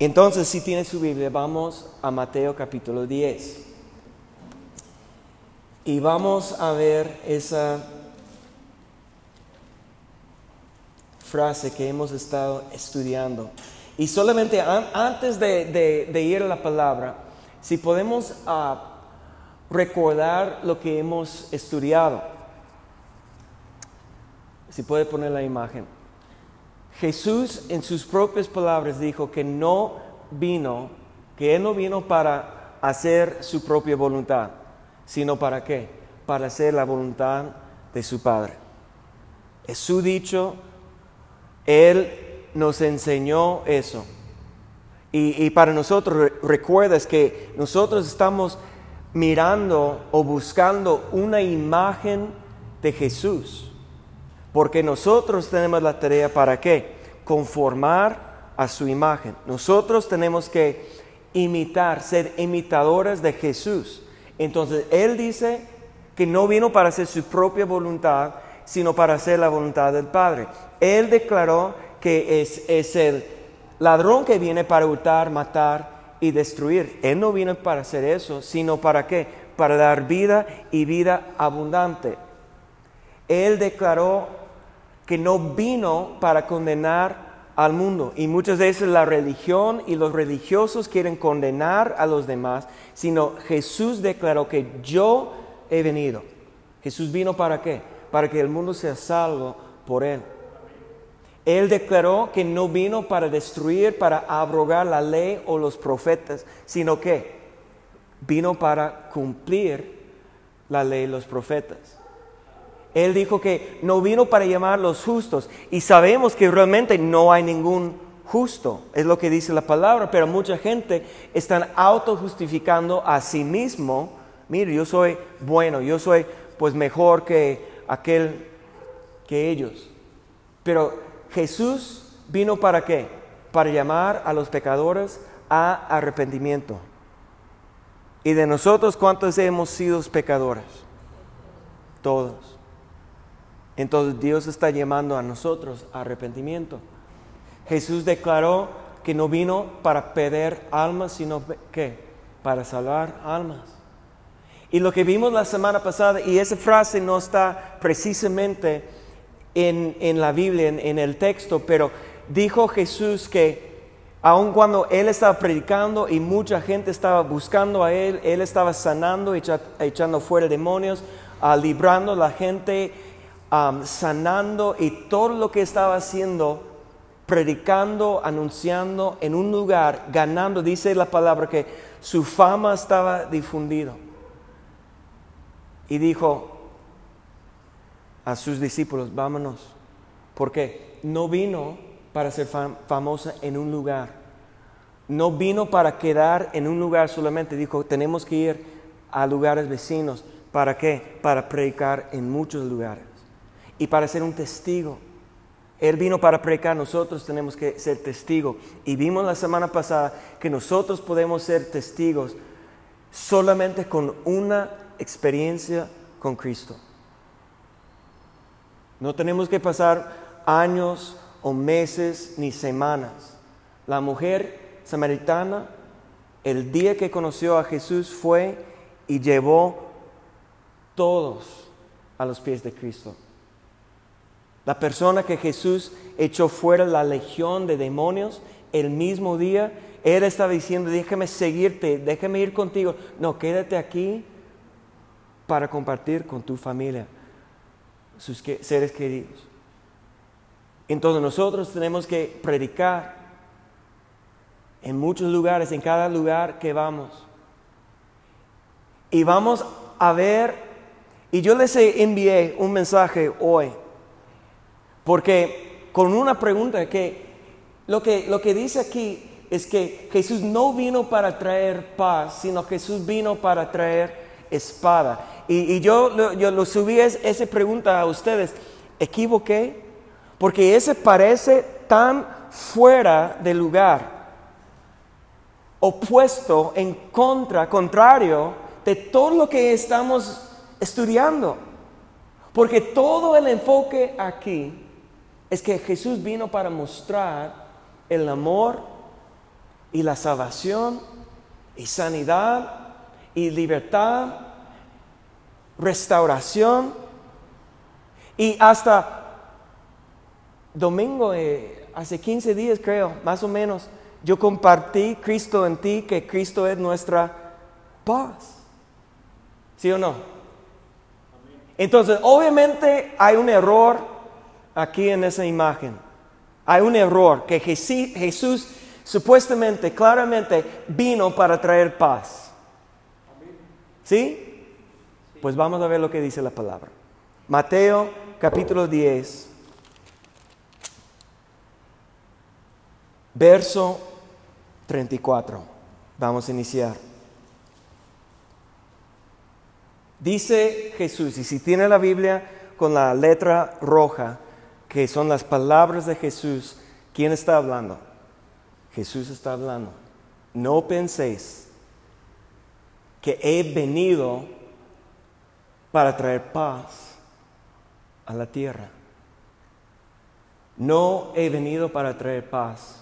Entonces, si tiene su Biblia, vamos a Mateo capítulo 10. Y vamos a ver esa frase que hemos estado estudiando. Y solamente antes de, ir a la palabra, si podemos ah, recordar lo que hemos estudiado. Si puede poner la imagen. Jesús en sus propias palabras dijo que no vino, que Él no vino para hacer su propia voluntad, sino para qué? Para hacer la voluntad de su Padre. Es su dicho, Él nos enseñó eso. Y, y para nosotros, recuerdas que nosotros estamos mirando o buscando una imagen de Jesús. Porque nosotros tenemos la tarea para qué? Conformar a su imagen. Nosotros tenemos que imitar, ser imitadores de Jesús. Entonces, Él dice que no vino para hacer su propia voluntad, sino para hacer la voluntad del Padre. Él declaró que es, es el ladrón que viene para hurtar, matar y destruir. Él no vino para hacer eso, sino para qué? Para dar vida y vida abundante. Él declaró que no vino para condenar al mundo. Y muchas veces la religión y los religiosos quieren condenar a los demás, sino Jesús declaró que yo he venido. Jesús vino para qué? Para que el mundo sea salvo por él. Él declaró que no vino para destruir, para abrogar la ley o los profetas, sino que vino para cumplir la ley y los profetas. Él dijo que no vino para llamar los justos y sabemos que realmente no hay ningún justo, es lo que dice la palabra, pero mucha gente está autojustificando a sí mismo, mire, yo soy bueno, yo soy pues mejor que aquel que ellos. Pero Jesús vino para qué? Para llamar a los pecadores a arrepentimiento. ¿Y de nosotros cuántos hemos sido pecadores? Todos. Entonces Dios está llamando a nosotros a arrepentimiento. Jesús declaró que no vino para perder almas, sino que para salvar almas. Y lo que vimos la semana pasada, y esa frase no está precisamente en, la Biblia, en, el texto, pero dijo Jesús que aun cuando Él estaba predicando y mucha gente estaba buscando a Él, Él estaba sanando, echando fuera demonios, ah, librando a la gente sanando y todo lo que estaba haciendo, predicando, anunciando en un lugar, ganando, dice la palabra que su fama estaba difundido. Y dijo a sus discípulos, vámonos, porque no vino para ser famosa en un lugar, no vino para quedar en un lugar solamente, dijo, tenemos que ir a lugares vecinos. ¿Para qué? Para predicar en muchos lugares y para ser un testigo. Él vino para predicar, nosotros tenemos que ser testigos. Y vimos la semana pasada que nosotros podemos ser testigos solamente con una experiencia con Cristo. No tenemos que pasar años o meses ni semanas. La mujer samaritana, el día que conoció a Jesús, fue y llevó todos a los pies de Cristo. La persona que Jesús echó fuera la legión de demonios, el mismo día, Él estaba diciendo, déjame seguirte, déjame ir contigo. No, quédate aquí para compartir con tu familia, sus seres queridos. Entonces nosotros tenemos que predicar en muchos lugares, en cada lugar que vamos. Y vamos a ver, y yo les envié un mensaje hoy porque con una pregunta que lo que, lo que dice aquí es que Jesús no vino para traer paz, sino Jesús vino para traer espada. Y, yo, yo lo subí esa pregunta a ustedes, ¿equivoqué? Porque ese parece tan fuera de lugar, opuesto, en contra, contrario de todo lo que estamos estudiando. Porque todo el enfoque aquí es que Jesús vino para mostrar el amor y la salvación y sanidad y libertad, restauración y hasta domingo, eh, hace 15 días creo, más o menos, yo compartí Cristo en ti, que Cristo es nuestra paz. ¿Sí o no? Entonces, obviamente hay un error aquí en esa imagen. Hay un error que Jesús supuestamente, claramente, vino para traer paz. ¿Sí? Pues vamos a ver lo que dice la palabra. Mateo capítulo 10, verso 34. Vamos a iniciar. Dice Jesús, y si tiene la Biblia con la letra roja, que son las palabras de Jesús, ¿quién está hablando? Jesús está hablando. No penséis que he venido para traer paz a la tierra. No he venido para traer paz,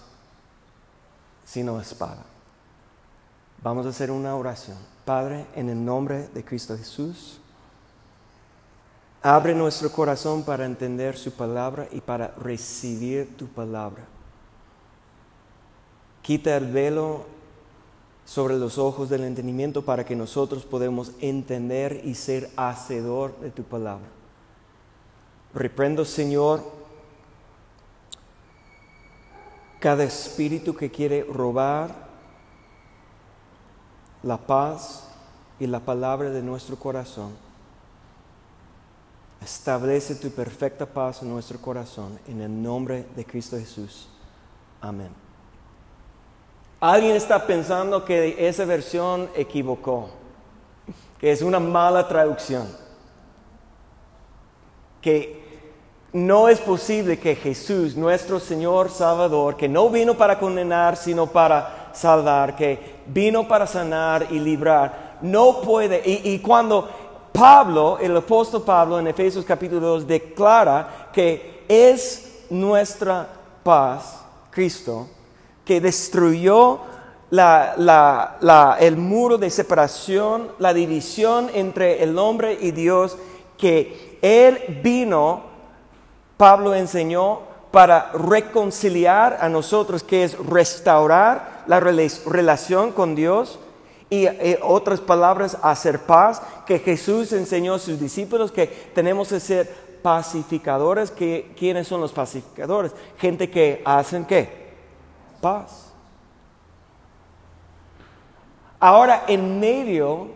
sino espada. Vamos a hacer una oración. Padre, en el nombre de Cristo Jesús, abre nuestro corazón para entender su palabra y para recibir tu palabra. Quita el velo sobre los ojos del entendimiento para que nosotros podamos entender y ser hacedor de tu palabra. Reprendo, Señor, cada espíritu que quiere robar la paz y la palabra de nuestro corazón. Establece tu perfecta paz en nuestro corazón en el nombre de Cristo Jesús. Amén. Alguien está pensando que esa versión equivocó, que es una mala traducción, que no es posible que Jesús, nuestro Señor Salvador, que no vino para condenar, sino para salvar, que vino para sanar y librar, no puede, y, y cuando Pablo, el apóstol Pablo en Efesios capítulo 2 declara que es nuestra paz, Cristo, que destruyó el muro de separación, la división entre el hombre y Dios, que Él vino, Pablo enseñó, para reconciliar a nosotros, que es restaurar la relación con Dios y eh, otras palabras, hacer paz, que Jesús enseñó a sus discípulos que tenemos que ser pacificadores. Que, ¿Quiénes son los pacificadores? Gente que hacen qué? paz. Ahora, en medio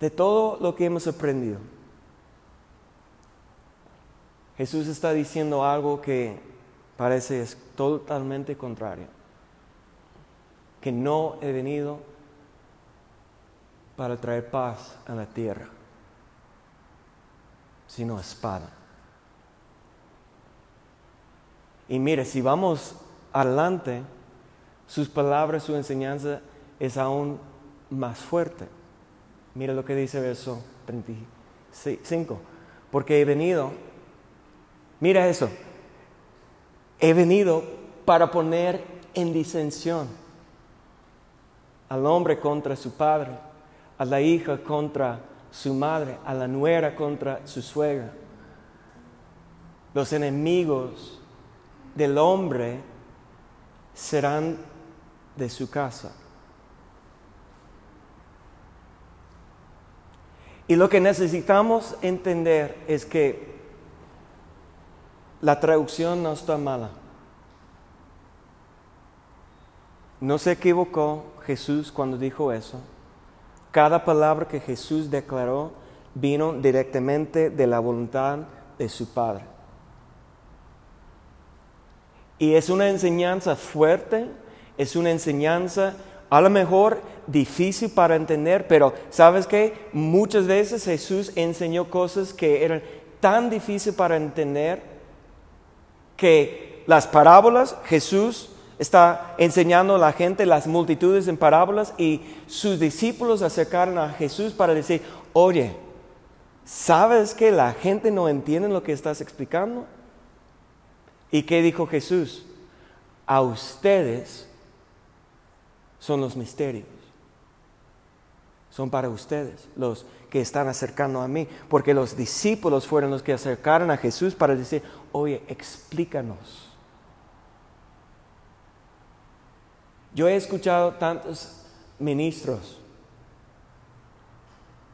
de todo lo que hemos aprendido, Jesús está diciendo algo que parece totalmente contrario. Que no he venido para traer paz a la tierra, sino espada. Y mire, si vamos adelante, sus palabras, su enseñanza es aún más fuerte. Mire lo que dice verso 35. Porque he venido, mira eso, he venido para poner en disensión al hombre contra su padre, a la hija contra su madre, a la nuera contra su suegra. Los enemigos del hombre serán de su casa. Y lo que necesitamos entender es que la traducción no está mala. No se equivocó Jesús cuando dijo eso. Cada palabra que Jesús declaró vino directamente de la voluntad de su Padre. Y es una enseñanza fuerte, es una enseñanza a lo mejor difícil para entender, pero sabes qué? Muchas veces Jesús enseñó cosas que eran tan difíciles para entender que las parábolas, Jesús está enseñando a la gente las multitudes en parábolas y sus discípulos acercaron a Jesús para decir, oye, ¿sabes que la gente no entiende lo que estás explicando? ¿Y qué dijo Jesús? a ustedes son los misterios. Son para ustedes, los que están acercando a mí, porque los discípulos fueron los que acercaron a Jesús para decir, oye, explícanos. Yo he escuchado tantos ministros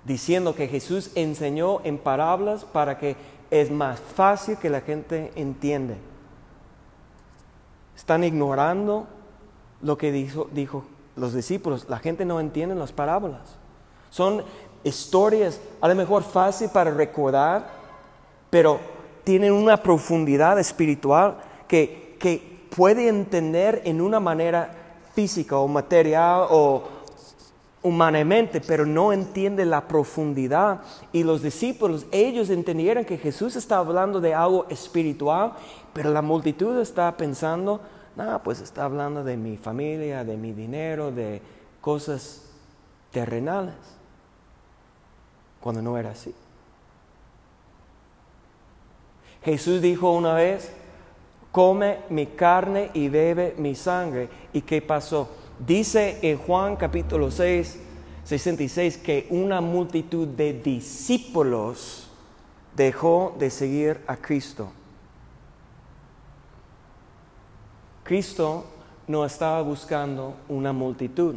diciendo que Jesús enseñó en parábolas para que es más fácil que la gente entiende. Están ignorando lo que dijo, dijo los discípulos. La gente no entiende las parábolas. Son historias a lo mejor fácil para recordar, pero tienen una profundidad espiritual que, que puede entender en una manera física o material o humanamente, pero no entiende la profundidad. Y los discípulos, ellos entendieron que Jesús está hablando de algo espiritual, pero la multitud está pensando, no, pues está hablando de mi familia, de mi dinero, de cosas terrenales, cuando no era así. Jesús dijo una vez, come mi carne y bebe mi sangre. ¿Y qué pasó? Dice en Juan capítulo 6, 66 que una multitud de discípulos dejó de seguir a Cristo. Cristo no estaba buscando una multitud.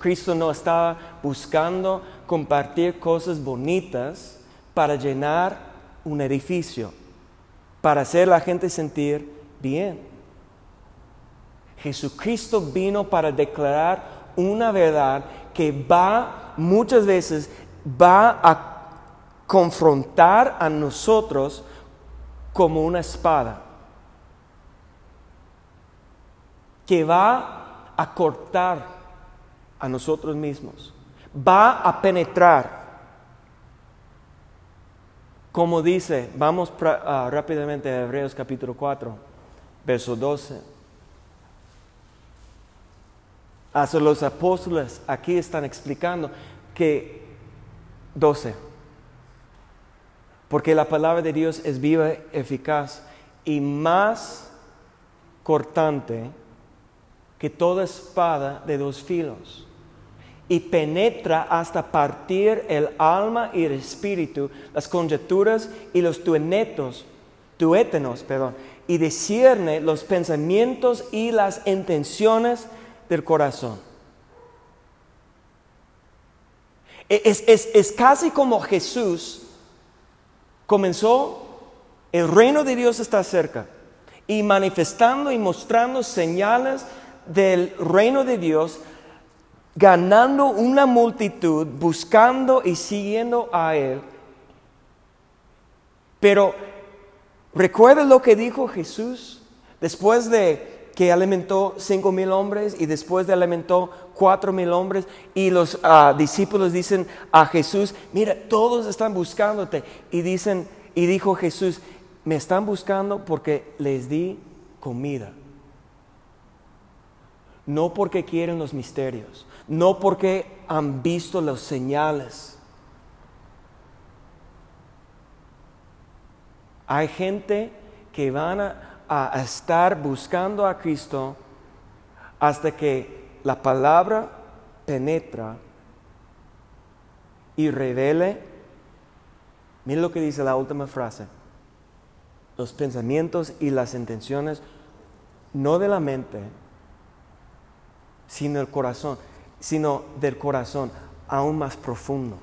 Cristo, no estaba buscando compartir cosas bonitas para llenar un edificio, para hacer la gente sentir bien. Jesucristo vino para declarar una verdad que va muchas veces va a confrontar a nosotros como una espada, que va a cortar a nosotros mismos, va a penetrar. Como dice, vamos uh, rápidamente a Hebreos capítulo 4, verso 12. Hasta los apóstoles aquí están explicando que 12. Porque la palabra de Dios es viva, eficaz y más cortante que toda espada de dos filos y penetra hasta partir el alma y el espíritu, las conjeturas y los tuenetos, tuétenos, perdón, y discierne los pensamientos y las intenciones del corazón. E, es, casi como Jesús comenzó, el reino de Dios está cerca, y manifestando y mostrando señales del reino de Dios, ganando una multitud, buscando y siguiendo a Él. Pero recuerda lo que dijo Jesús después de que alimentó cinco mil hombres y después de alimentó cuatro mil hombres y los ah, discípulos dicen a Jesús, mira, todos están buscándote y dicen, y dijo Jesús, me están buscando porque les di comida. No porque quieren los misterios, no porque han visto las señales. Hay gente que van a estar buscando a Cristo hasta que la palabra penetra y revele, miren lo que dice la última frase, los pensamientos y las intenciones no de la mente, sino del corazón, sino del corazón aún más profundo.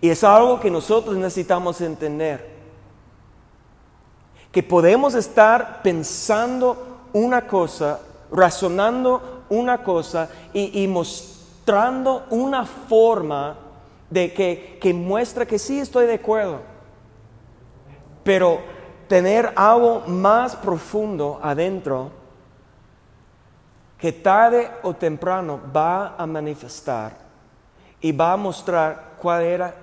Y es algo que nosotros necesitamos entender que podemos estar pensando una cosa, razonando una cosa y, mostrando una forma de que, que muestra que sí estoy de acuerdo. Pero tener algo más profundo adentro que tarde o temprano va a manifestar y va a mostrar cuál era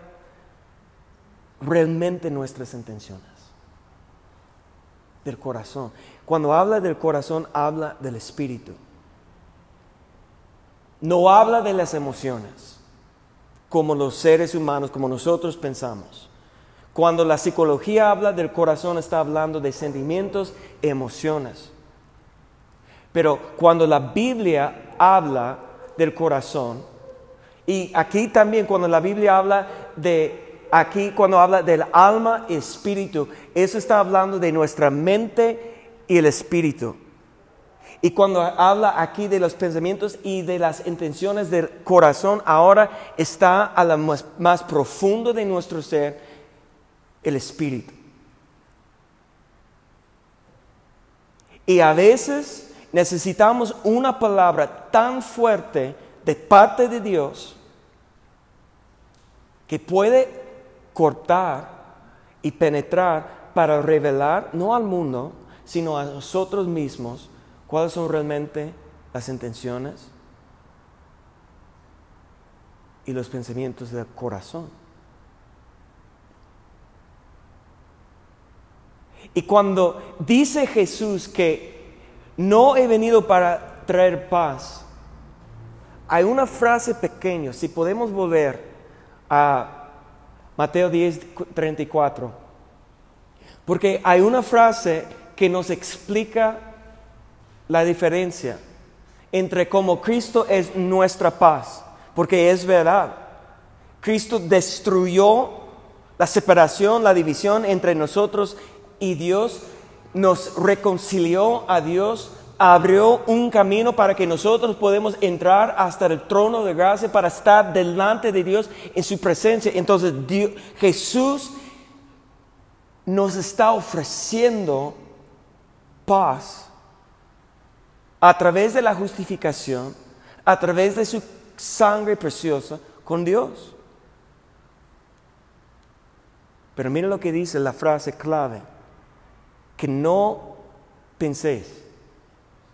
realmente nuestras intenciones del corazón. Cuando habla del corazón, habla del espíritu. No habla de las emociones, como los seres humanos, como nosotros pensamos. Cuando la psicología habla del corazón, está hablando de sentimientos, emociones. Pero cuando la Biblia habla del corazón, y aquí también cuando la Biblia habla de, aquí cuando habla del alma y espíritu, eso está hablando de nuestra mente y el espíritu. Y cuando habla aquí de los pensamientos y de las intenciones del corazón, ahora está a lo más, más profundo de nuestro ser, el espíritu. Y a veces necesitamos una palabra tan fuerte de parte de Dios que puede cortar y penetrar para revelar, no al mundo, sino a nosotros mismos, cuáles son realmente las intenciones y los pensamientos del corazón. Y cuando dice Jesús que no he venido para traer paz, hay una frase pequeña, si podemos volver a Mateo 10, 34, porque hay una frase que nos explica la diferencia entre cómo Cristo es nuestra paz, porque es verdad. Cristo destruyó la separación, la división entre nosotros y Dios, nos reconcilió a Dios, abrió un camino para que nosotros podamos entrar hasta el trono de gracia para estar delante de Dios en su presencia. Entonces Jesús nos está ofreciendo paz a través de la justificación, a través de su sangre preciosa con Dios. Pero mira lo que dice la frase clave, que no penséis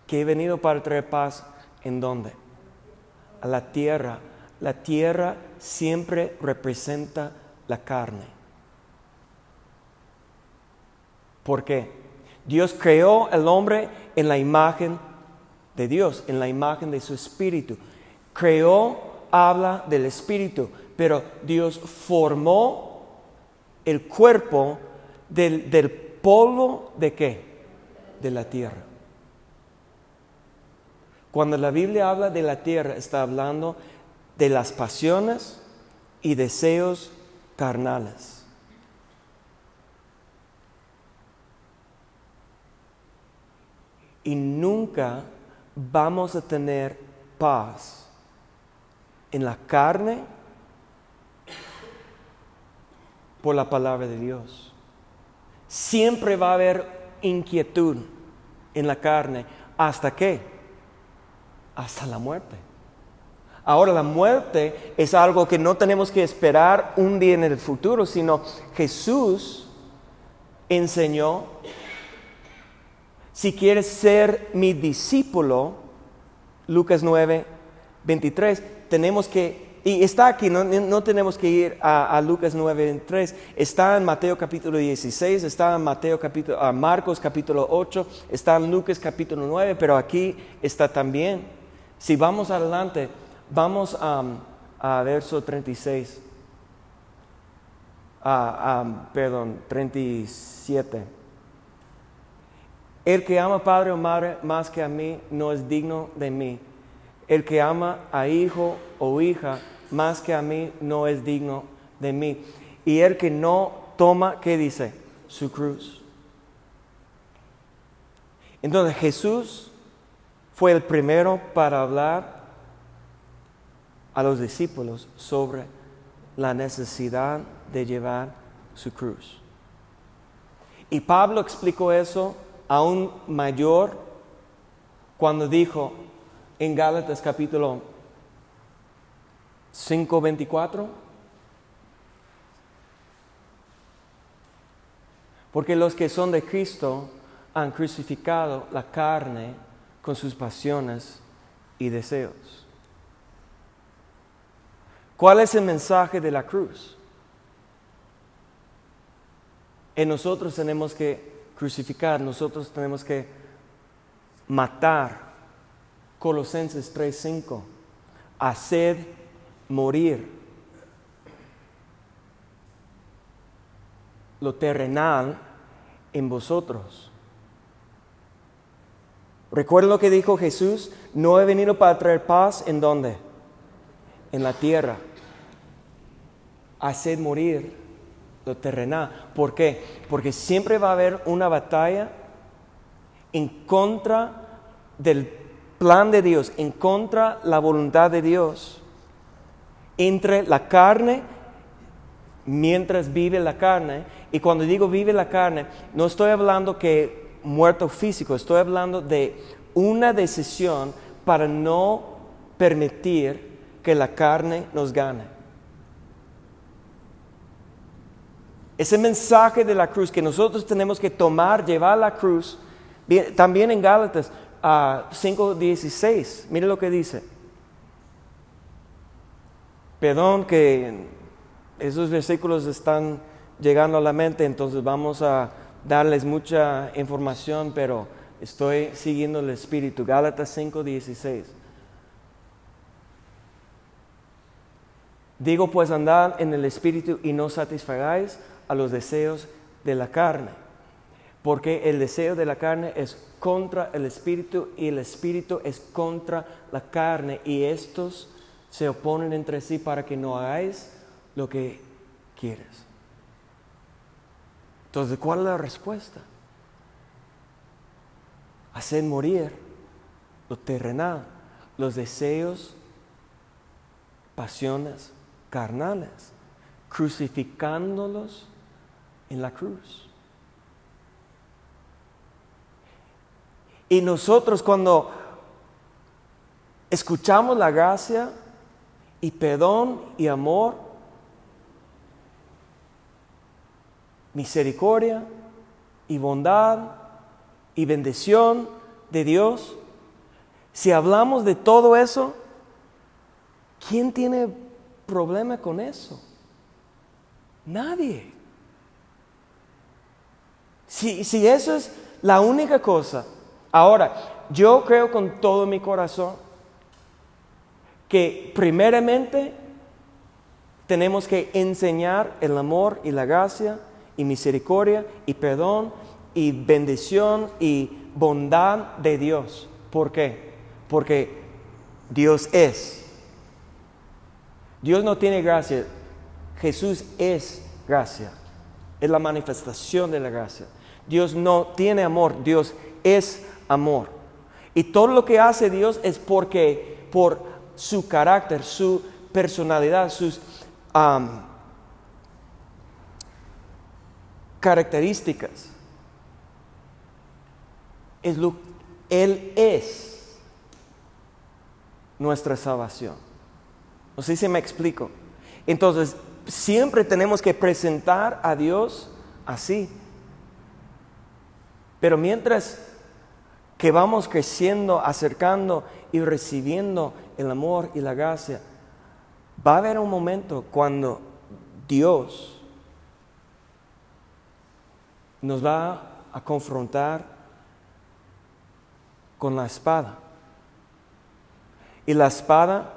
que he venido para traer paz en dónde? A la tierra. La tierra siempre representa la carne. ¿Por qué? Dios creó al hombre en la imagen de Dios, en la imagen de su espíritu. Creó, habla del espíritu, pero Dios formó el cuerpo del, del polvo de qué? De la tierra. Cuando la Biblia habla de la tierra, está hablando de las pasiones y deseos carnales. Y nunca vamos a tener paz en la carne por la palabra de Dios. Siempre va a haber inquietud en la carne. ¿Hasta qué? Hasta la muerte. Ahora la muerte es algo que no tenemos que esperar un día en el futuro, sino Jesús enseñó si quieres ser mi discípulo, Lucas 9, 23, tenemos que, y está aquí, no, tenemos que ir a, Lucas 9, 23, está en Mateo capítulo 16, está en Mateo capítulo, a Marcos capítulo 8, está en Lucas capítulo 9, pero aquí está también. Si vamos adelante, vamos a verso 36, perdón, 37. El que ama padre o madre más que a mí no es digno de mí. El que ama a hijo o hija más que a mí no es digno de mí. Y el que no toma, ¿qué dice? Su cruz. Entonces Jesús fue el primero para hablar a los discípulos sobre la necesidad de llevar su cruz. Y Pablo explicó eso aún mayor cuando dijo en Gálatas capítulo 5, 24, porque los que son de Cristo han crucificado la carne con sus pasiones y deseos. ¿Cuál es el mensaje de la cruz? En nosotros tenemos que crucificar, nosotros tenemos que matar. Colosenses 3:5, hacer morir. lo terrenal en vosotros. Recuerden lo que dijo Jesús, no he venido para traer paz en dónde? En la tierra. Hacer morir lo terrenal. ¿Por qué? Porque siempre va a haber una batalla en contra del plan de Dios, en contra la voluntad de Dios, entre la carne mientras vive la carne. Y cuando digo vive la carne, no estoy hablando que muerto físico, estoy hablando de una decisión para no permitir que la carne nos gane. Ese mensaje de la cruz que nosotros tenemos que tomar, llevar la cruz, también en Gálatas 5.16, mire lo que dice. Perdón que esos versículos están llegando a la mente, entonces vamos a darles mucha información, pero estoy siguiendo el Espíritu. Gálatas 5:16. Digo pues andad en el Espíritu y no satisfagáis a los deseos de la carne, porque el deseo de la carne es contra el Espíritu y el Espíritu es contra la carne y estos se oponen entre sí para que no hagáis lo que quieres. Entonces, ¿cuál es la respuesta? Hacer morir lo terrenal, los deseos, pasiones carnales, crucificándolos en la cruz. Y nosotros cuando escuchamos la gracia y perdón y amor, misericordia y bondad y bendición de Dios, si hablamos de todo eso, ¿quién tiene problema con eso? Nadie. Si, si eso es la única cosa, ahora, yo creo con todo mi corazón que primeramente tenemos que enseñar el amor y la gracia y misericordia y perdón y bendición y bondad de Dios. ¿Por qué? Porque Dios es. Dios no tiene gracia. Jesús es gracia. Es la manifestación de la gracia. Dios no tiene amor. Dios es amor. Y todo lo que hace Dios es porque por su carácter, su personalidad, sus características. Es lo, él es nuestra salvación. No sé si me explico. Entonces, siempre tenemos que presentar a Dios así. Pero mientras que vamos creciendo, acercando y recibiendo el amor y la gracia, va a haber un momento cuando Dios nos va a confrontar con la espada. Y la espada,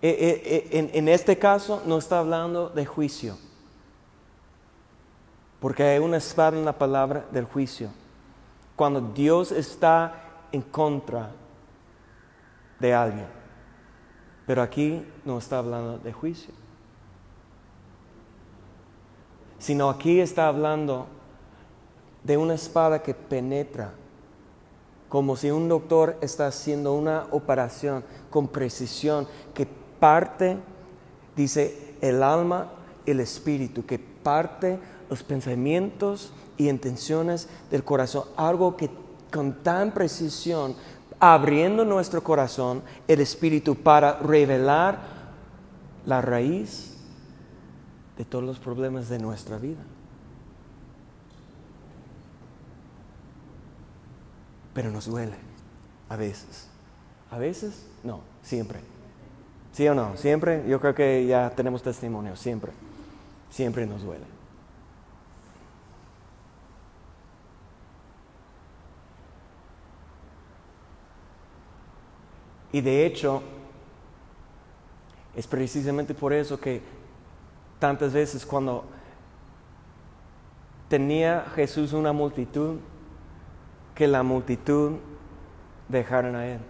eh, eh, eh, en, este caso, no está hablando de juicio, porque hay una espada en la palabra del juicio. Cuando Dios está en contra de alguien. Pero aquí no está hablando de juicio. Sino aquí está hablando de una espada que penetra, como si un doctor está haciendo una operación con precisión, que parte, dice, el alma, el espíritu, que parte los pensamientos y intenciones del corazón, algo que con tan precisión, abriendo nuestro corazón, el espíritu, para revelar la raíz de todos los problemas de nuestra vida. pero nos duele a veces. A veces, no, siempre. ¿Sí o no? Siempre, yo creo que ya tenemos testimonio, siempre. Siempre nos duele. Y de hecho, es precisamente por eso que tantas veces cuando tenía Jesús una multitud que la multitud dejaron a Él.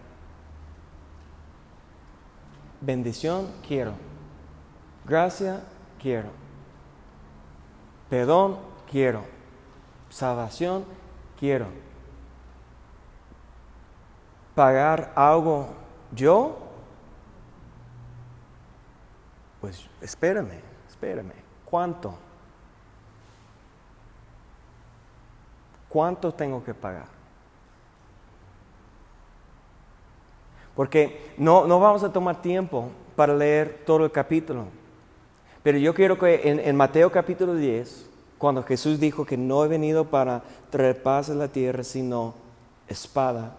Bendición quiero. Gracia quiero. Perdón quiero. Salvación quiero. Pagar algo yo. Pues espérame, espérame. ¿Cuánto? ¿Cuánto tengo que pagar? Porque no, no vamos a tomar tiempo para leer todo el capítulo. Pero yo quiero que en, en, Mateo capítulo 10, cuando Jesús dijo que no he venido para traer paz la tierra, sino espada,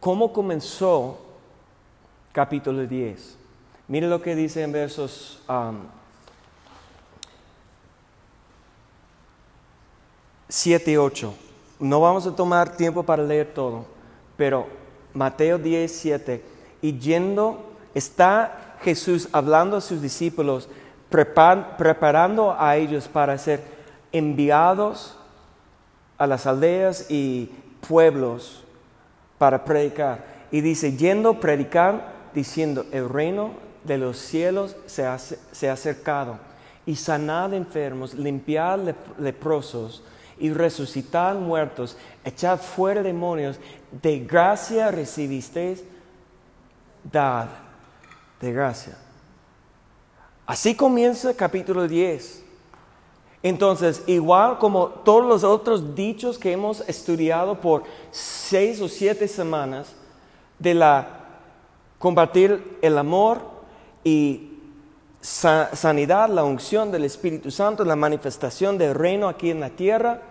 ¿cómo comenzó capítulo 10? Mire lo que dice en versos um, 7 y 8. No vamos a tomar tiempo para leer todo, pero Mateo 10, 7. Y yendo, está Jesús hablando a sus discípulos, preparando a ellos para ser enviados a las aldeas y pueblos para predicar. Y dice, yendo, predicar, diciendo, el reino de los cielos se ha, se ha acercado. Y sanad enfermos, limpiad leprosos, y resucitar muertos, echar fuera demonios, de gracia recibisteis, dad de gracia. Así comienza el capítulo 10. Entonces, igual como todos los otros dichos que hemos estudiado por seis o siete semanas, de la compartir el amor y sanidad, la unción del Espíritu Santo, la manifestación del reino aquí en la tierra,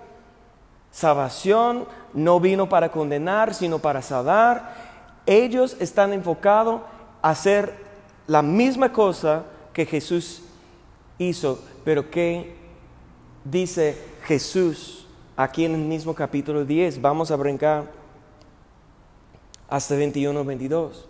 Salvación no vino para condenar, sino para salvar. Ellos están enfocados a hacer la misma cosa que Jesús hizo, pero que dice Jesús aquí en el mismo capítulo 10. Vamos a brincar hasta 21, 22.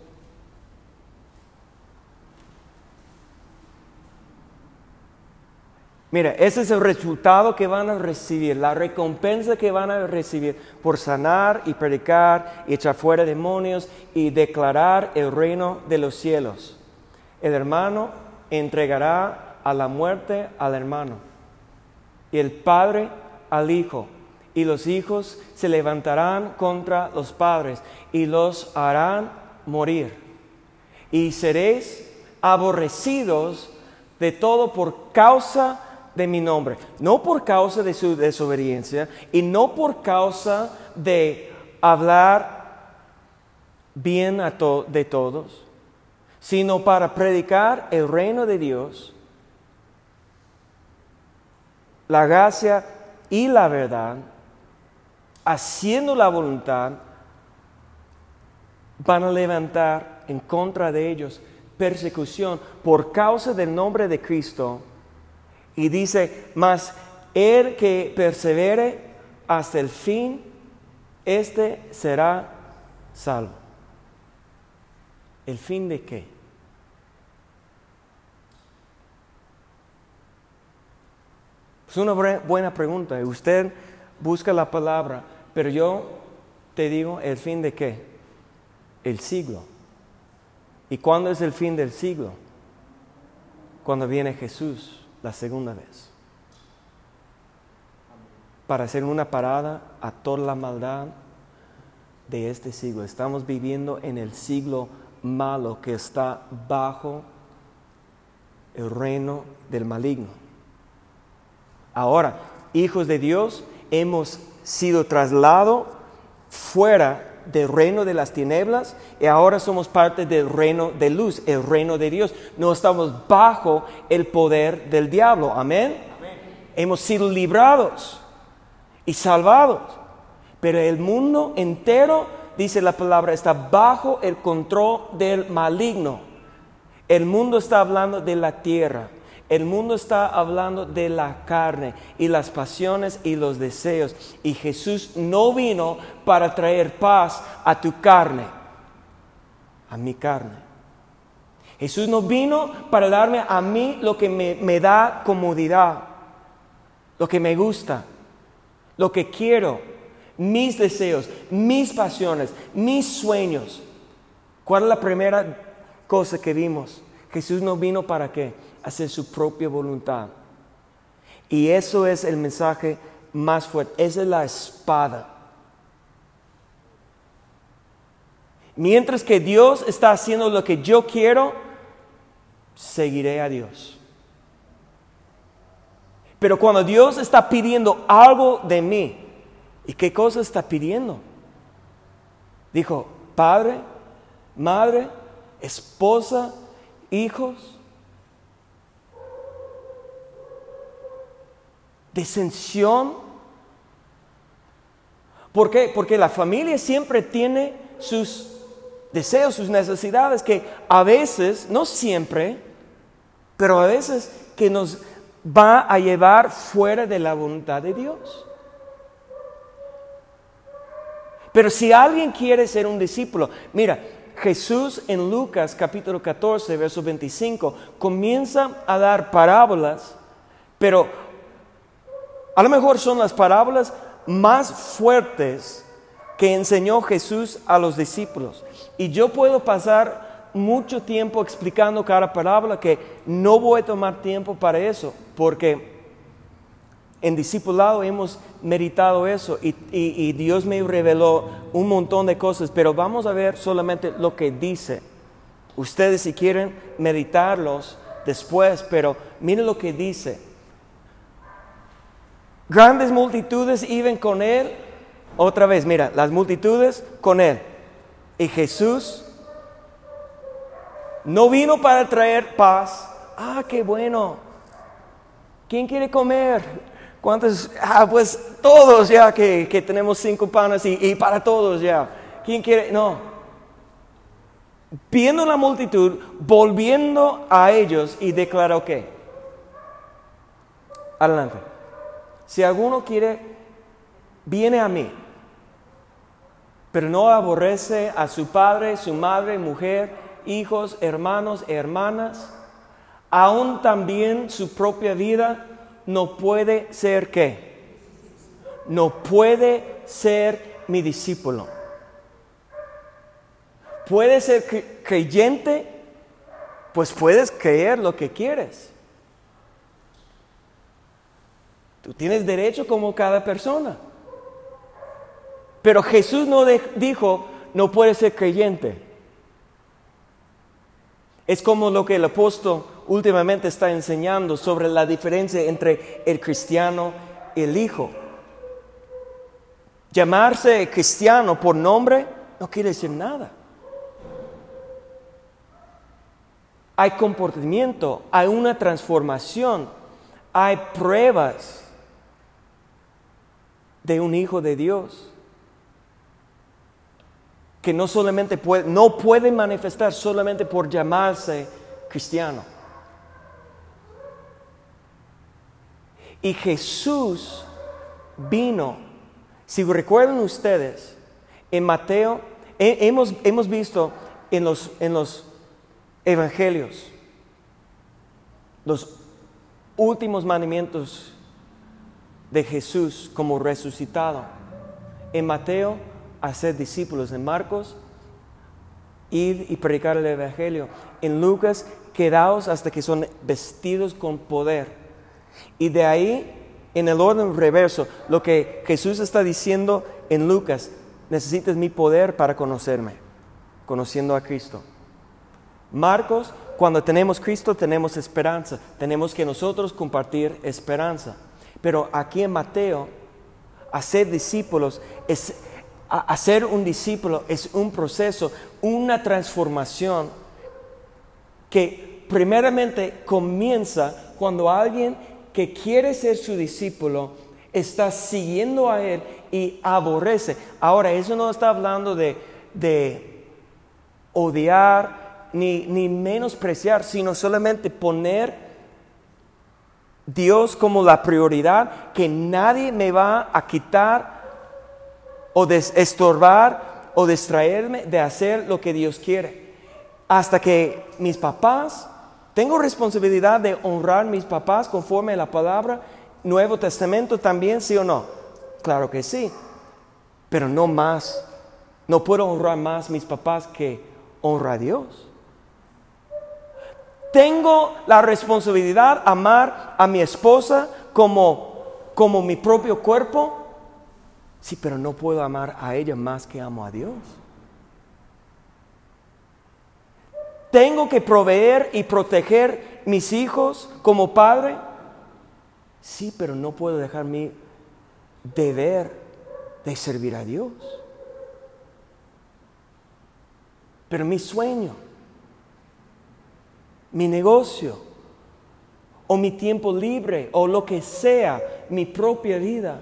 Mira, ese es el resultado que van a recibir, la recompensa que van a recibir por sanar y predicar y echar fuera demonios y declarar el reino de los cielos. El hermano entregará a la muerte al hermano y el padre al hijo y los hijos se levantarán contra los padres y los harán morir. Y seréis aborrecidos de todo por causa de mi nombre, no por causa de su desobediencia y no por causa de hablar bien de todos, sino para predicar el reino de Dios, la gracia y la verdad, haciendo la voluntad, van a levantar en contra de ellos persecución por causa del nombre de Cristo y dice, mas el que persevere hasta el fin, este será salvo. ¿El fin de qué? Es una buena pregunta. Usted busca la palabra, pero yo te digo, ¿el fin de qué? El siglo. ¿Y cuándo es el fin del siglo? Cuando viene Jesús la segunda vez. Para hacer una parada a toda la maldad de este siglo. Estamos viviendo en el siglo malo que está bajo el reino del maligno. Ahora, hijos de Dios, hemos sido trasladados fuera del reino de las tinieblas y ahora somos parte del reino de luz, el reino de Dios. No estamos bajo el poder del diablo. Amén. Hemos sido librados y salvados. Pero el mundo entero, dice la palabra, está bajo el control del maligno. El mundo está hablando de la tierra. El mundo está hablando de la carne y las pasiones y los deseos. Y Jesús no vino para traer paz a tu carne, a mi carne. Jesús no vino para darme a mí lo que me, da comodidad, lo que me gusta. lo que quiero, mis deseos, mis pasiones, mis sueños. ¿Cuál es la primera cosa que vimos? Jesús no vino para qué? Hacer su propia voluntad. Y eso es el mensaje más fuerte. Esa es la espada. Mientras que Dios está haciendo lo que yo quiero, seguiré a Dios. Pero cuando Dios está pidiendo algo de mí, ¿y qué cosa está pidiendo? Dijo, padre, madre, esposa, hijos. Disensión. ¿Por qué? Porque la familia siempre tiene sus deseos, sus necesidades, que a veces, no siempre, pero a veces que nos va a llevar fuera de la voluntad de Dios. Pero si alguien quiere ser un discípulo, mira, Jesús en Lucas capítulo 14, verso 25, comienza a dar parábolas, pero a lo mejor son las parábolas más fuertes que enseñó Jesús a los discípulos. Y yo puedo pasar mucho tiempo explicando cada parábola que no voy a tomar tiempo para eso, porque en discipulado hemos meditado eso y, Dios me reveló un montón de cosas, pero vamos a ver solamente lo que dice. Ustedes si quieren meditarlos después, pero miren lo que dice. Grandes multitudes iban con él. Otra vez, mira, las multitudes con él. Y Jesús no vino para traer paz. Ah, qué bueno. ¿Quién quiere comer? ¿Cuántos? Ah, pues todos ya que, tenemos cinco panes y, y, para todos ya. ¿Quién quiere? No. Viendo la multitud, volviendo a ellos y declaró que. Adelante. Si alguno quiere, viene a mí, pero no aborrece a su padre, su madre, mujer, hijos, hermanos, hermanas, aún también su propia vida no puede ser qué? No puede ser mi discípulo. Puede ser creyente, pues puedes creer lo que quieres. Tú tienes derecho como cada persona. Pero Jesús no dijo, no puedes ser creyente. Es como lo que el apóstol últimamente está enseñando sobre la diferencia entre el cristiano y el hijo. Llamarse cristiano por nombre no quiere decir nada. Hay comportamiento, hay una transformación, hay pruebas de un hijo de Dios que no solamente puede, no puede manifestar solamente por llamarse cristiano. Y Jesús vino, si recuerdan ustedes, en Mateo, hemos, hemos visto en los, en los evangelios los últimos mandamientos de Jesús como resucitado. En Mateo hacer discípulos. En Marcos, ir y predicar el Evangelio. En Lucas, quedaos hasta que son vestidos con poder. Y de ahí, en el orden reverso, lo que Jesús está diciendo en Lucas, necesitas mi poder para conocerme, conociendo a Cristo. Marcos, cuando tenemos Cristo tenemos esperanza, tenemos que nosotros compartir esperanza. Pero aquí en Mateo, hacer discípulos es hacer un discípulo es un proceso, una transformación que primeramente comienza cuando alguien que quiere ser su discípulo está siguiendo a él y aborrece. Ahora, eso no está hablando de, odiar ni, ni menospreciar, sino solamente poner Dios como la prioridad, que nadie me va a quitar o estorbar o distraerme de hacer lo que Dios quiere. Hasta que mis papás, tengo responsabilidad de honrar mis papás conforme a la palabra, Nuevo Testamento también, sí o no. Claro que sí, pero no más. No puedo honrar más mis papás que honra a Dios. Tengo la responsabilidad amar a mi esposa como, como mi propio cuerpo. Sí, pero no puedo amar a ella más que amo a Dios. Tengo que proveer y proteger mis hijos como padre. Sí, pero no puedo dejar mi deber de servir a Dios. Pero mi sueño, mi negocio, o mi tiempo libre, o lo que sea, mi propia vida,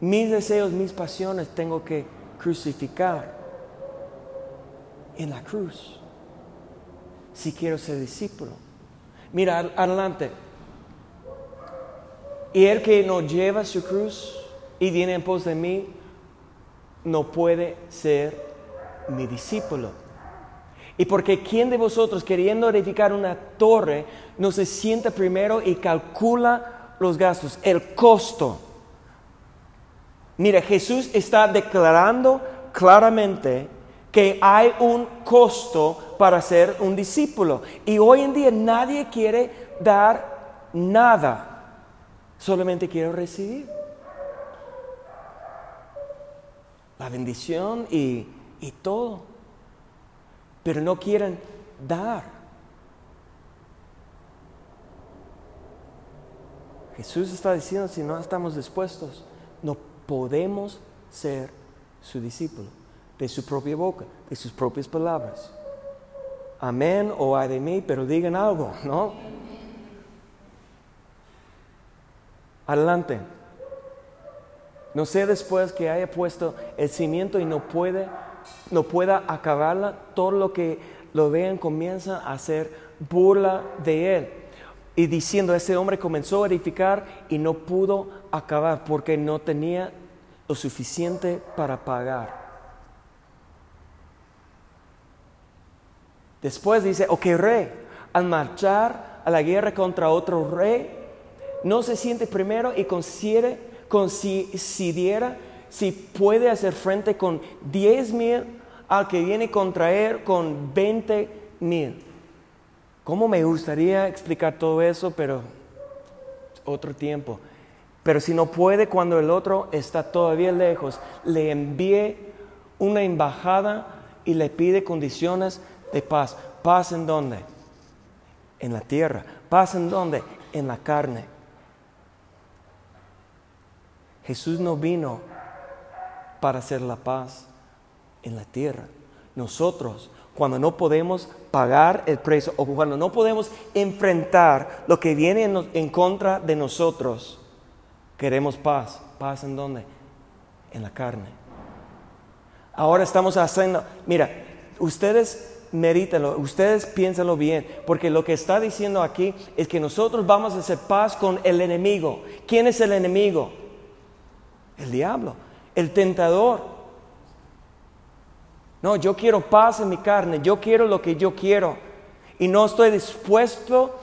mis deseos, mis pasiones tengo que crucificar en la cruz si quiero ser discípulo. Mira, adelante. Y el que no lleva su cruz y viene en pos de mí, no puede ser mi discípulo. Y porque ¿quién de vosotros queriendo edificar una torre no se sienta primero y calcula los gastos, el costo? Mira, Jesús está declarando claramente que hay un costo para ser un discípulo. Y hoy en día nadie quiere dar nada, solamente quiere recibir. La bendición y, y todo. Pero no quieren dar. Jesús está diciendo, si no estamos dispuestos, no podemos ser su discípulo de su propia boca, de sus propias palabras. Amén o ay de mí, pero digan algo, ¿no? Adelante. No sé después que haya puesto el cimiento y no puede, no pueda acabarla, todo lo que lo vean comienza a hacer burla de él. Y diciendo, ese hombre comenzó a edificar y no pudo acabar porque no tenía lo suficiente para pagar. Después dice, ok rey, al marchar a la guerra contra otro rey, no se siente primero y considere, considera si puede hacer frente con 10 mil al que viene contra él con 20 mil. ¿Cómo me gustaría explicar todo eso? Pero otro tiempo. Pero si no puede cuando el otro está todavía lejos, le envíe una embajada y le pide condiciones de paz. ¿Paz en dónde? En la tierra. ¿Paz en dónde? En la carne. Jesús no vino para hacer la paz en la tierra. Nosotros, cuando no podemos pagar el precio o cuando no podemos enfrentar lo que viene en, contra de nosotros, queremos paz. ¿Paz en dónde? En la carne. Ahora estamos haciendo, mira, ustedes medítalo, ustedes piénsenlo bien, porque lo que está diciendo aquí es que nosotros vamos a hacer paz con el enemigo. ¿Quién es el enemigo? El diablo, el tentador. No, yo quiero paz en mi carne, yo quiero lo que yo quiero y no estoy dispuesto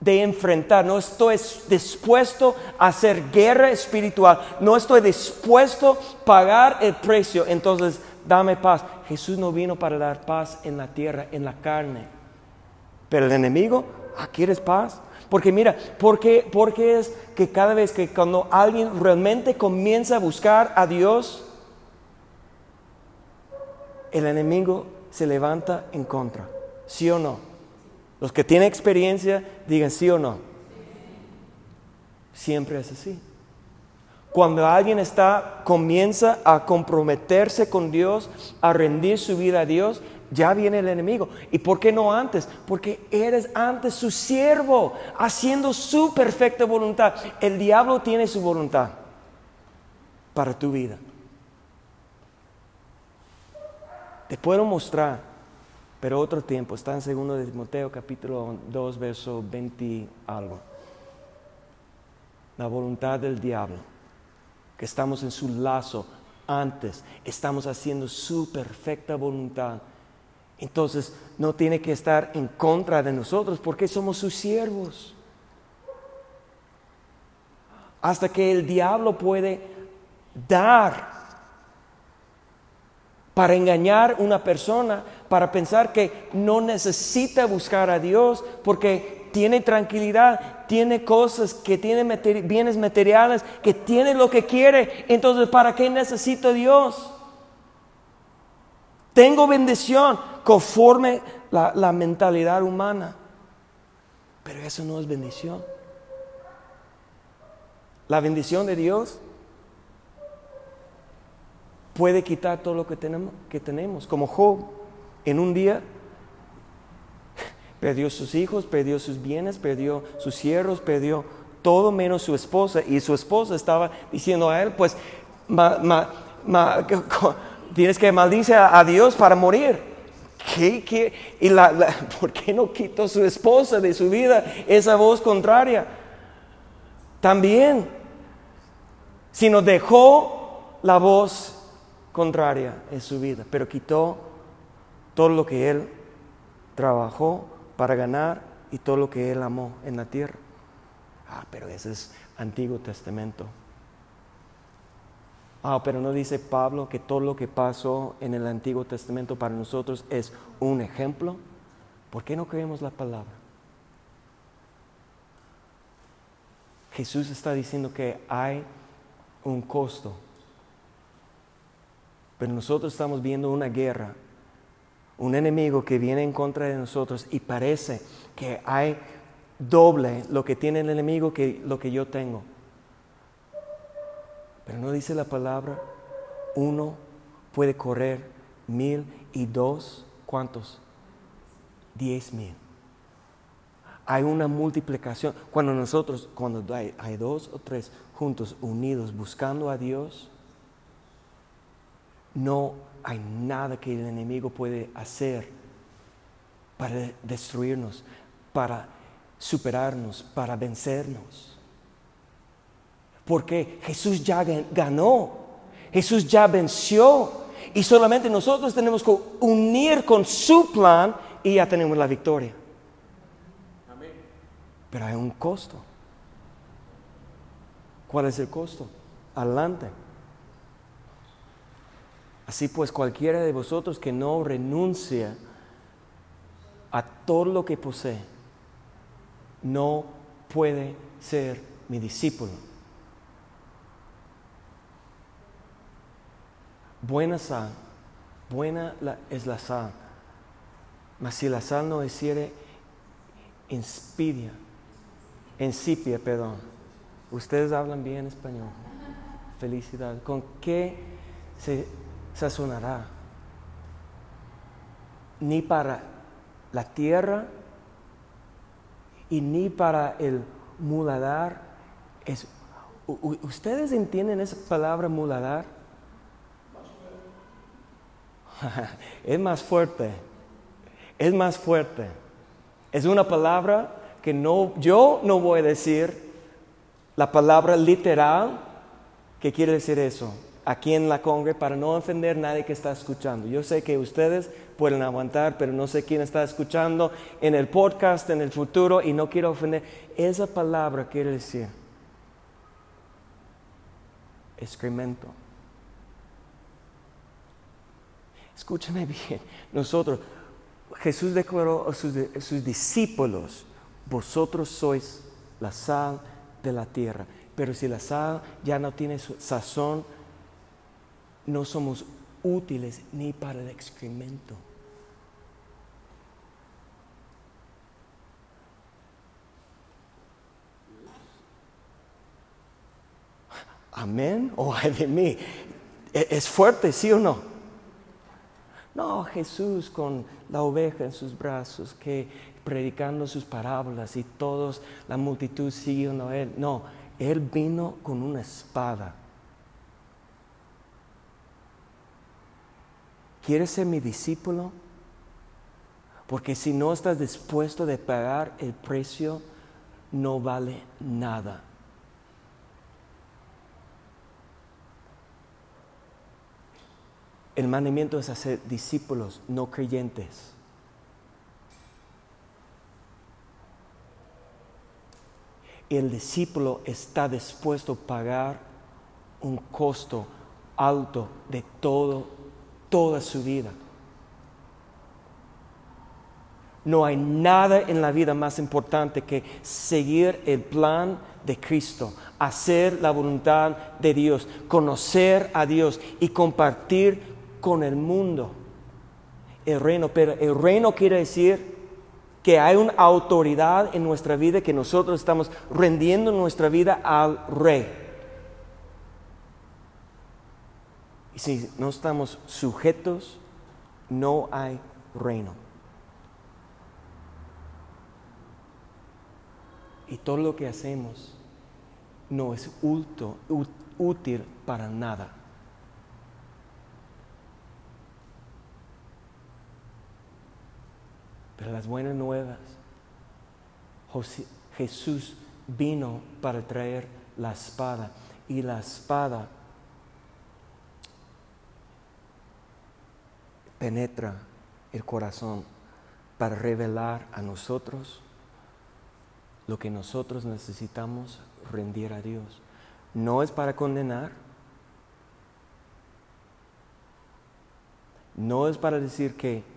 de enfrentar, no estoy dispuesto a hacer guerra espiritual, no estoy dispuesto a pagar el precio. Entonces, dame paz. Jesús no vino para dar paz en la tierra, en la carne. Pero el enemigo, ah, ¿quieres paz? Porque mira, porque, es que cada vez que cuando alguien realmente comienza a buscar a Dios, el enemigo se levanta en contra. ¿Sí o no? Los que tienen experiencia digan sí o no. Siempre es así. Cuando alguien está, comienza a comprometerse con Dios, a rendir su vida a Dios, ya viene el enemigo. ¿Y por qué no antes? Porque eres antes su siervo, haciendo su perfecta voluntad. El diablo tiene su voluntad para tu vida. Te puedo mostrar, pero otro tiempo. Está en 2 de Timoteo capítulo 2, verso 20 algo. La voluntad del diablo que estamos en su lazo antes, estamos haciendo su perfecta voluntad. Entonces no tiene que estar en contra de nosotros porque somos sus siervos. hasta que el diablo puede dar para engañar a una persona, para pensar que no necesita buscar a Dios porque tiene tranquilidad, tiene cosas, que tiene bienes materiales, que tiene lo que quiere. Entonces, ¿para qué necesita Dios? Tengo bendición conforme la, la mentalidad humana. Pero eso no es bendición. La bendición de Dios puede quitar todo lo que tenemos, que tenemos. Como Job, en un día perdió sus hijos, perdió sus bienes, perdió sus siervos, perdió todo menos su esposa. Y su esposa estaba diciendo a él, pues, tienes que maldice a, Dios para morir. ¿Qué, ¿Y por qué no quitó su esposa de su vida esa voz contraria? También, sino dejó la voz contraria en su vida, pero quitó todo lo que él trabajó para ganar y todo lo que él amó en la tierra. Ah, pero ese es Antiguo Testamento. Ah, pero no dice Pablo que todo lo que pasó en el Antiguo Testamento para nosotros es un ejemplo. ¿Por qué no creemos la palabra? Jesús está diciendo que hay un costo pero nosotros estamos viendo una guerra, un enemigo que viene en contra de nosotros y parece que hay doble lo que tiene el enemigo que lo que yo tengo. Pero no dice la palabra, uno puede correr mil y dos, ¿cuántos? Diez mil. Hay una multiplicación. Cuando nosotros, cuando hay, hay dos o tres juntos, unidos, buscando a Dios, no hay nada que el enemigo puede hacer para destruirnos, para superarnos, para vencernos. Porque Jesús ya ganó, Jesús ya venció y solamente nosotros tenemos que unir con su plan y ya tenemos la victoria. Pero hay un costo. ¿Cuál es el costo? Adelante. Así pues, cualquiera de vosotros que no renuncia a todo lo que posee, no puede ser mi discípulo. Buena sal, buena es la sal, mas si la sal no hiciere inspidia, insipia, perdón. Ustedes hablan bien español. Felicidad. ¿Con qué se sazonará. Ni para la tierra y ni para el muladar. Es, ¿Ustedes entienden esa palabra muladar? es más fuerte. Es más fuerte. Es una palabra que no, yo no voy a decir la palabra literal que quiere decir eso aquí en la congre para no ofender a nadie que está escuchando. Yo sé que ustedes pueden aguantar, pero no sé quién está escuchando en el podcast en el futuro y no quiero ofender. Esa palabra quiere decir excremento. Escúchame bien, nosotros, Jesús declaró a sus, discípulos, vosotros sois la sal de la tierra, pero si la sal ya no tiene sazón, no somos útiles ni para el excremento. Amén o ay de mí. ¿E-, ¿Es fuerte, sí o no? No, Jesús con la oveja en sus brazos, que predicando sus parábolas y todos, la multitud siguiendo a él. No, él vino con una espada ¿Quieres ser mi discípulo? Porque si no estás dispuesto de pagar el precio, no vale nada. El mandamiento es hacer discípulos, no creyentes. el discípulo está dispuesto a pagar un costo alto de todo, toda su vida. No hay nada en la vida más importante que seguir el plan de Cristo, hacer la voluntad de Dios, conocer a Dios y compartir con el mundo el reino. Pero el reino quiere decir que hay una autoridad en nuestra vida, que nosotros estamos rendiendo nuestra vida al rey. Y si no estamos sujetos, no hay reino. Y todo lo que hacemos no es útil para nada. Las buenas nuevas, Jesús vino para traer la espada y la espada penetra el corazón para revelar a nosotros lo que nosotros necesitamos rendir a Dios. No es para condenar, no es para decir que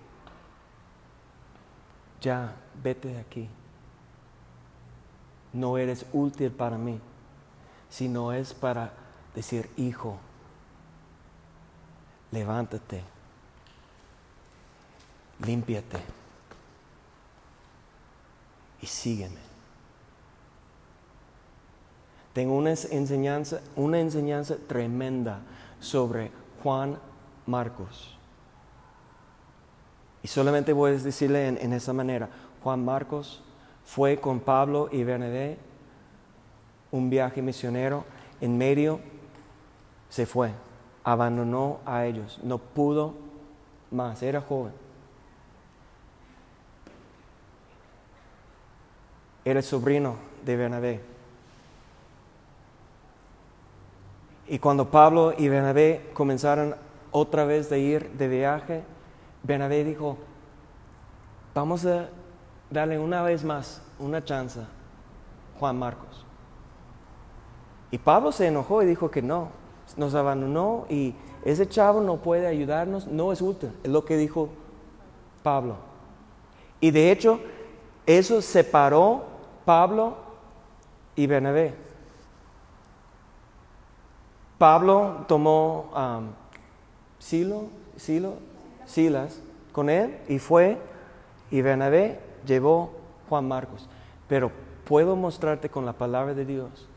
ya vete de aquí, no eres útil para mí, sino es para decir, hijo, levántate, límpiate y sígueme. Tengo una enseñanza, una enseñanza tremenda sobre Juan Marcos. Y solamente voy a decirle en, esa manera, Juan Marcos fue con Pablo y Bernabé un viaje misionero, en medio se fue, abandonó a ellos, no pudo más, era joven. Era el sobrino de Bernabé. Y cuando Pablo y Bernabé comenzaron otra vez de ir de viaje, Bernabé dijo, vamos a darle una vez más una chance Juan Marcos. Y Pablo se enojó y dijo que no, nos abandonó y ese chavo no puede ayudarnos, no es útil, es lo que dijo Pablo. Y de hecho, eso separó Pablo y Bernabé. Pablo tomó um, Silo, Silo, Silas con él y fue, y Bernabé llevó Juan Marcos. Pero puedo mostrarte con la palabra de Dios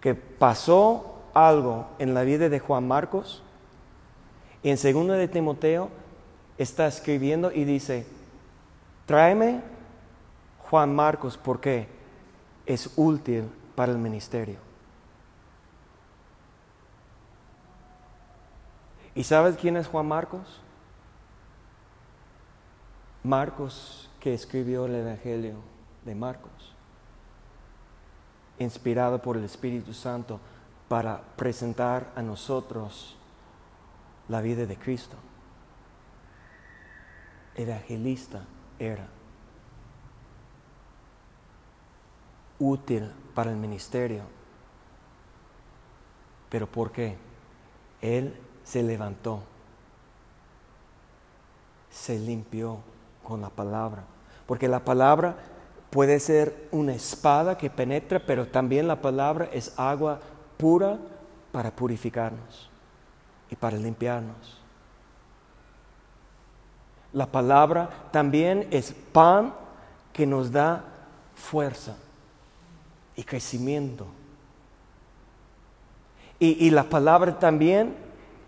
que pasó algo en la vida de Juan Marcos. Y en segundo de Timoteo está escribiendo y dice, tráeme Juan Marcos porque es útil para el ministerio. ¿Y sabes quién es Juan Marcos? Marcos que escribió el Evangelio de Marcos, inspirado por el Espíritu Santo para presentar a nosotros la vida de Cristo. Evangelista era útil para el ministerio. ¿Pero por qué? Él se levantó, se limpió con la palabra. Porque la palabra puede ser una espada que penetra, pero también la palabra es agua pura para purificarnos y para limpiarnos. La palabra también es pan que nos da fuerza y crecimiento. Y, y la palabra también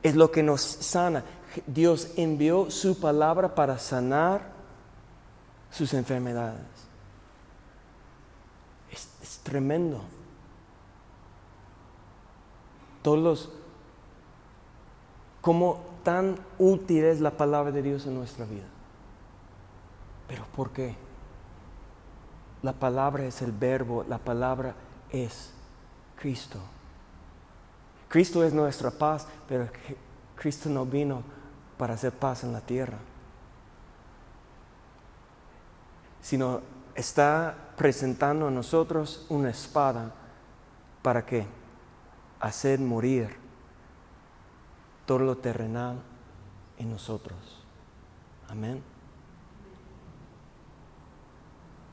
es lo que nos sana. Dios envió su palabra para sanar sus enfermedades. Es, tremendo. Todos los, cómo tan útil es la palabra de Dios en nuestra vida. Pero ¿por qué? La palabra es el verbo, la palabra es Cristo. Cristo es nuestra paz, pero Cristo no vino para hacer paz en la tierra, sino está presentando a nosotros una espada para qué? Hacer morir todo lo terrenal en nosotros. Amén.